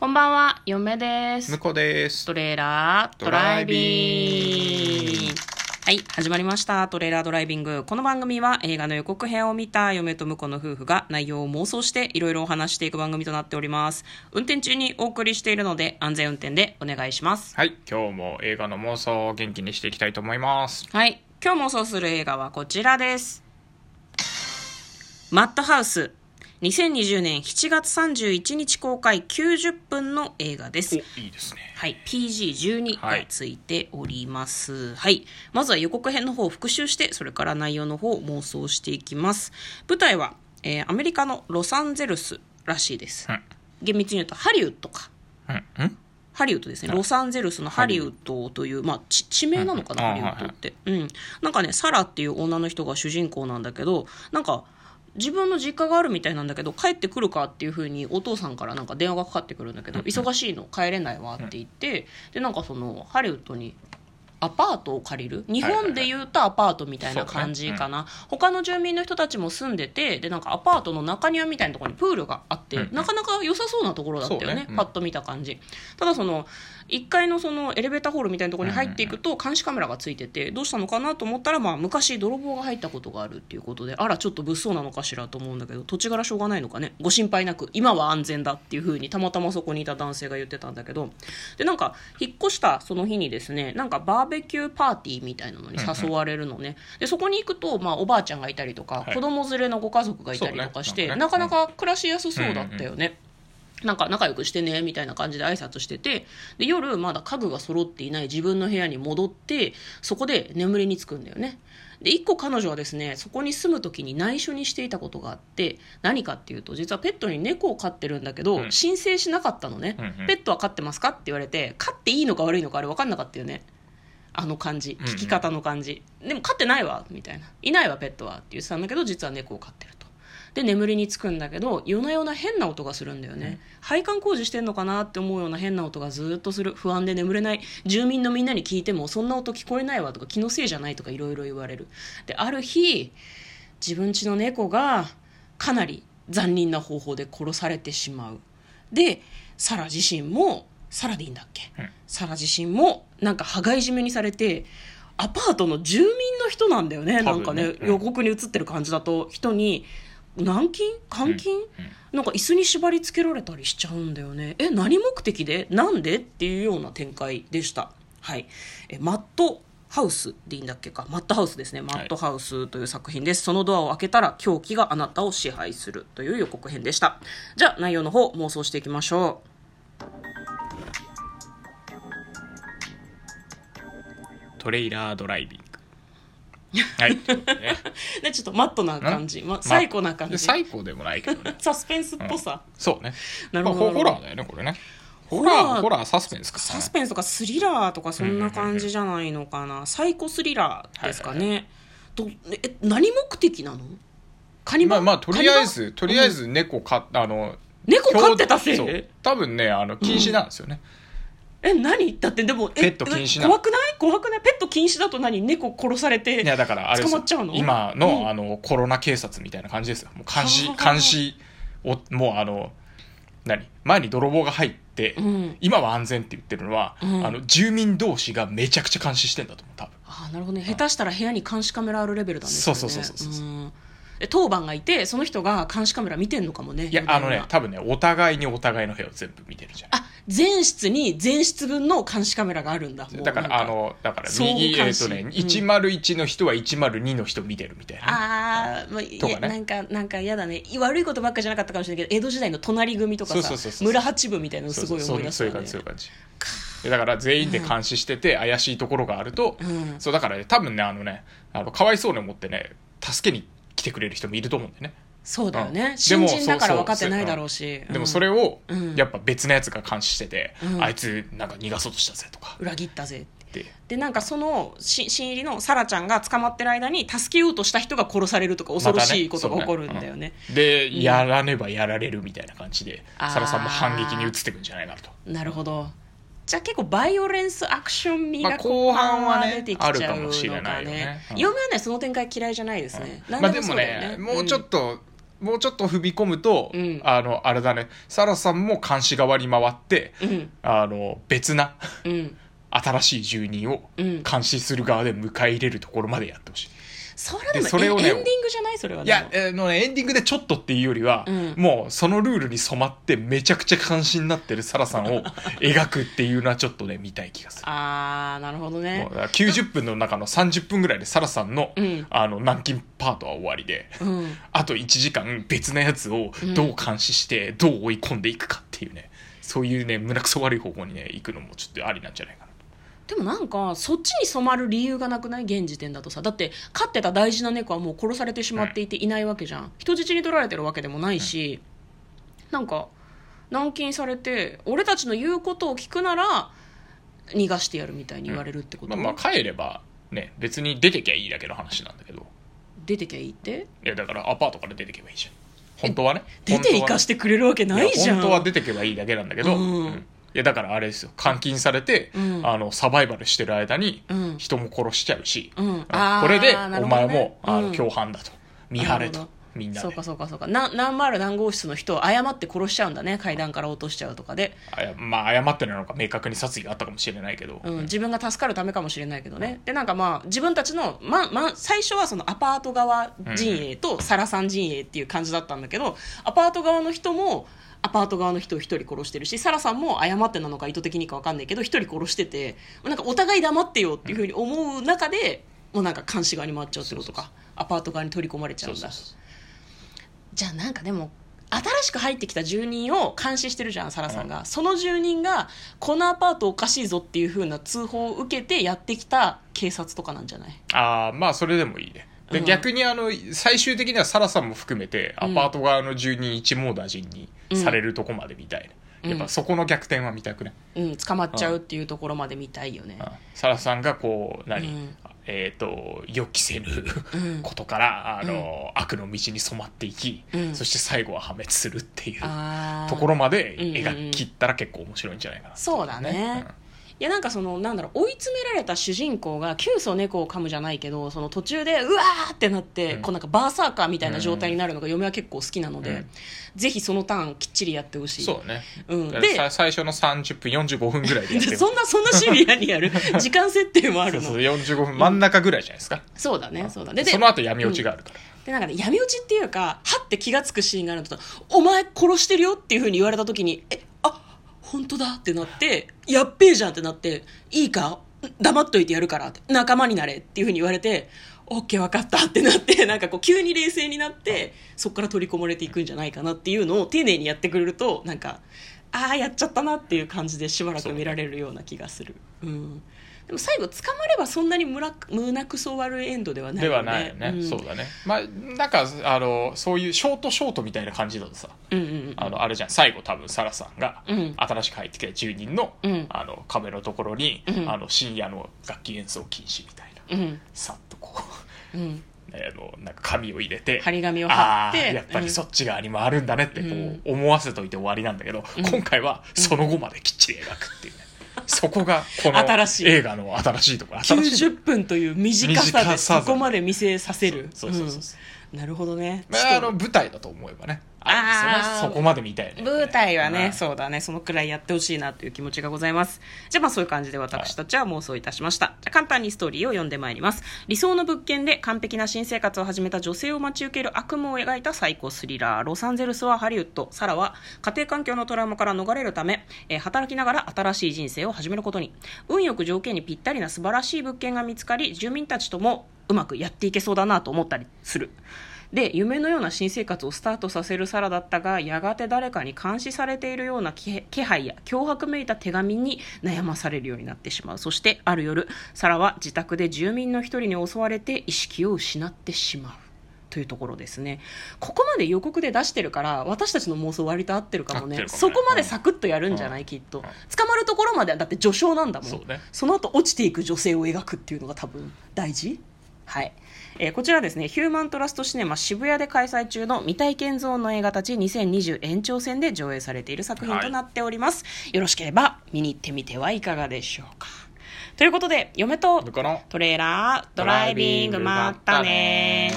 こんばんは、嫁です向。こうです。トレーラードライビング。はい、始まりました。トレーラードライビング。この番組は映画の予告編を見た嫁と婿の夫婦が内容を妄想していろいろお話していく番組となっております。運転中にお送りしているので安全運転でお願いします。はい、今日も映画の妄想を元気にしていきたいと思います。はい、今日妄想する映画はこちらです。マッドハウス。2020年7月31日公開90分の映画です。いいですね。はい、PG12 がついております。はい、まずは予告編の方を復習して、それから内容の方を妄想していきます。舞台は、えーアメリカのロサンゼルスらしいです。うん厳密に言うとハリウッドか。うん、うん？ハリウッドですね。ロサンゼルスのハリウッドという、まあ、ち地名なのかな、うんハリウッドって。うん。なんかね、サラっていう女の人が主人公なんだけど、なんか、自分の実家があるみたいなんだけど帰ってくるかっていうふうにお父さんからなんか電話がかかってくるんだけど忙しいの帰れないわって言ってでなんかそのハリウッドにアパートを借りる？日本でいうとアパートみたいな感じかな、他の住民の人たちも住んでてでなんかアパートの中庭みたいなところにプールがあって、うんなかなか良さそうなところだったよねね。うん。パッと見た感じ。ただその1階のそのエレベーターホールみたいなところに入っていくと監視カメラがついててどうしたのかなと思ったら、まあ、昔泥棒が入ったことがあるっていうことであらちょっと物騒なのかしらと思うんだけど土地柄しょうがないのかね。ご心配なく今は安全だっていうふうにたまたまそこにいた男性が言ってたんだけど。でなんか引っ越したその日にですねなんかバーベキューパーティーみたいなのに誘われるのね。でそこに行くと、まあ、おばあちゃんがいたりとか、はい。子供連れのご家族がいたりとかして、そうね。なかなか暮らしやすそうだったよね。なんか仲良くしてねみたいな感じで挨拶しててで夜まだ家具が揃っていない自分の部屋に戻ってそこで眠りにつくんだよね。で一個彼女はですねそこに住む時に内緒にしていたことがあって何かっていうと実はペットに猫を飼ってるんだけど、うん。申請しなかったのね、うんうん。ペットは飼ってますかって言われて飼っていいのか悪いのかあれ分かんなかったよねあの感じうんうん。聞き方の感じ、でも飼ってないわみたいな。いないわペットはって言ってたんだけど実は猫を飼ってると。で眠りにつくんだけど夜な夜な変な音がするんだよね、配管工事してんのかなって思うような変な音がずっとする。不安で眠れない。住民のみんなに聞いてもそんな音聞こえないわとか気のせいじゃないとかいろいろ言われる。である日自分家の猫がかなり残忍な方法で殺されてしまう。でサラ自身もサラでいいんだっけ、うん。サラ自身もなんか羽交い締めにされてアパートの住民の人なんだよね。なんかね、うん。予告に映ってる感じだと人に軟禁？監禁、なんか椅子に縛り付けられたりしちゃうんだよね。え何目的で？なんで？っていうような展開でした。はい。えマットハウスでいいんだっけか？マットハウスですね。マットハウスという作品です、そのドアを開けたら狂気があなたを支配するという予告編でした。じゃあ内容の方妄想していきましょトレイラードライビング。はい。ということでねちょっとマットな感じ、ま、サイコな感じ。サイコでもないけどね。サスペンスっぽさ、そうね。なるほど。まあホホラーだよね、これね。ホホラーホラー、サスペンスか。サスペンスとかスリラーとかそんな感じじゃないのかな、サイコスリラーですかね、とえ何目的なの？カニバまあまあ、とりあえず、とりあえず猫飼っあの、猫飼ってたせい？多分ね、あの、禁止なんですよね。え何？だってでもえペット禁止なの。怖くない？怖くない？ペット禁止だと何？猫殺されていや、だから、あれですよ。捕まっちゃうの？今の、うん。あの、コロナ警察みたいな感じですよ。もう監視は、あ。監視を、もうあの、何？前に泥棒が入って、うん。今は安全って言ってるのは、うん。あの、住民同士がめちゃくちゃ監視してんだと思う、多分。ああなるほどね。下手したら部屋に監視カメラあるレベルだねそうそうそうそうそうん。え当番がいてその人が監視カメラ見てんのかもねいや、あのね、多分ね、お互いにお互いの部屋を全部見てるじゃん。あ全室に全室分の監視カメラがあるんだだから、あの、だから、右、えっ、とね、うん。101の人は102の人見てるみたいな。あー、まあ、いやとかね。なんかなんか嫌だね。悪いことばっかじゃなかったかもしれないけど江戸時代の隣組とかさ村八部みたいなのすごいそう思いそうそういう感じそういう感じ。でだから全員で監視してて怪しいところがあると、うん。そうだからね多分ねあのねあのかわいそうに思ってね助けに来てくれる人もいると思うんだよね。そうだよね、うん。新人だから分かってないだろうし。でもそれを、うん。やっぱ別のやつが監視してて、うん。あいつなんか逃がそうとしたぜとか。裏切ったぜって。ででなんかそのし新入りのサラちゃんが捕まってる間に助けようとした人が殺されるとか恐ろしいことが起こるんだよね,、そうで、やらねばやられるみたいな感じでサラさんも反撃に移ってくんじゃないかなと。なるほどじゃあ結構バイオレンスアクション味がまあ後半はね出てきちゃうのかね,、あるかもしれないよねうん嫁はねその展開嫌いじゃないですね、まあ何でもそうだよね。もうちょっともうちょっと踏み込むと、うん。あのあれだね。サラさんも監視側に回って、うん。あの別なうん。新しい住人をうん。監視する側で迎え入れるところまでやってほしい、それでもでそれをねエンディングじゃない？それはいや、あのねエンディングでちょっとっていうよりは、うん。もうそのルールに染まってめちゃくちゃ監視になってるサラさんを 描くっていうのはちょっとね見たい気がする。あーなるほどね。もうだから90分の中の30分ぐらいでサラさんの,、うん。あの軟禁パートは終わりで、うん。あと1時間別なやつをどう監視してどう追い込んでいくかっていうね、そういうね胸くそ悪い方向にね行くのもちょっとありなんじゃないでもなんかそっちに染まる理由がなくない？現時点だとさ。だって飼ってた大事な猫はもう殺されてしまっていてい。ないわけじゃん。人質に取られてるわけでもないし、なんか軟禁されて俺たちの言うことを聞くなら逃がしてやるみたいに言われるってこと、まあまあ帰ればね別に出てきゃいいだけの話なんだけど。出てきゃいいって？いやだからアパートから出てけばいいじゃん。本当はね。出て行かしててくれるわけないじゃん。本当は出てけばいいだけなんだけど、うんいやだからあれですよ。監禁されて、うん。あのサバイバルしてる間にうん。人も殺しちゃうし、うん。あこれでお前も、あうん。の共犯だと。見張れとみんなで。そうかそうかそうか。な何丸何号室の人を誤って殺しちゃうんだね階段から落としちゃうとかで、あやまあ誤ってなのか明確に殺意があったかもしれないけど、うん、自分が助かるためかもしれないけどね。でなんかまあ自分たちの、まま、最初はそのアパート側陣営とサラさん陣営っていう感じだったんだけどアパート側の人もアパート側の人を一人殺してるしサラさんも誤ってなのか意図的にか分かんないけど一人殺しててなんかお互い黙ってよっていうふうに思う中でもうなんか監視側に回っちゃうってことか。アパート側に取り込まれちゃうんだ。じゃあなんかでも新しく入ってきた住人を監視してるじゃんサラさんが、その住人がこのアパートおかしいぞっていう風な通報を受けてやってきた警察とかなんじゃない？ああまあそれでもいいねで、うん。逆にあの最終的にはサラさんも含めてアパート側の住人一網打尽にされるとこまで見たいね、うん。やっぱそこの逆転は見たくね、うん。捕まっちゃうっていうところまで見たいよね。うん。サラさんがこう何、うん。えっ、と予期せぬうん。ことからあの、悪の道に染まっていき、うん。そして最後は破滅するっていうところまでうんうんうん。描き切ったら結構面白いんじゃないかな、そうだねいやなんかそのなんだろう追い詰められた主人公が急須猫を噛むじゃないけどその途中でうわーってなって、うん。こうなんかバーサーカーみたいな状態になるのが嫁は結構好きなので、うん。ぜひそのターンきっちりやってほしい。そうね、うん。で最初の30分45分ぐらいでやってるそんなそんなシビアにやる。時間設定もあるの。そうそう45分真ん中ぐらいじゃないですか、そうだねそうだね。でその後闇落ちがあるから、でなんかね闇落ちっていうかはって気が付くシーンがあると「お前殺してるよ」っていうふうに言われた時に「えあ本当だ」ってなって「やっべえじゃん」ってなって「いいか？黙っといてやるから」「仲間になれ」っていうふうに言われて「オッケー分かった」ってなって なんかこう急に冷静になってそこから取り込まれていくんじゃないかなっていうのを丁寧にやってくれるとなんかああやっちゃったなっていう感じでしばらく見られるような気がする。うん。でも最後捕まればそんなに胸胸くそ悪いエンドではないね。はないよね、ん。そうだね。まあなんかあのそういうショートショートみたいな感じだとさうんうんうん。あのあれじゃん。最後多分サラさんがうん。新しく入ってきた住人の,、うん。あの壁のところに、うん。あの深夜の楽器演奏禁止みたいな、うん。さっとこううん。あのなんか紙を入れて張り紙を貼ってやっぱりそっち側にもあるんだねってこう、うん。思わせといて終わりなんだけど、うん。今回はその後まできっちり描くっていうね、そこがこの新しい。映画の新しいところ新しい90分という短さでそこまで見せさせる。なるほどね。まあ、あの舞台だと思えばねああーそこまで見たいね。舞台はね、うん。そうだね。そのくらいやってほしいなという気持ちがございます。じゃあまあそういう感じで私たちは妄想いたしました、じゃあ簡単にストーリーを読んでまいります。理想の物件で完璧な新生活を始めた女性を待ち受ける悪夢を描いたサイコスリラー。ロサンゼルスはハリウッドサラは家庭環境のトラウマから逃れるため、えー働きながら新しい人生を始めることに。運よく条件にぴったりな素晴らしい物件が見つかり住民たちともうまくやっていけそうだなと思ったりするで夢のような新生活をスタートさせるサラだったがやがて誰かに監視されているような気気配や脅迫めいた手紙に悩まされるようになってしまう。そしてある夜サラは自宅で住民の一人に襲われて意識を失ってしまう。というところですね。ここまで予告で出してるから私たちの妄想割と合ってるかもね。ね。そこまでサクッとやるんじゃない、きっと。捕まるところまではだって序章なんだもん。そうね。その後落ちていく女性を描くっていうのが多分大事。はい、えーこちらですねヒューマントラストシネマ渋谷で開催中の未体験ゾーンの映画たち2020延長戦で上映されている作品となっております、よろしければ見に行ってみてはいかがでしょうか。ということで嫁とトレーラードライビングまったね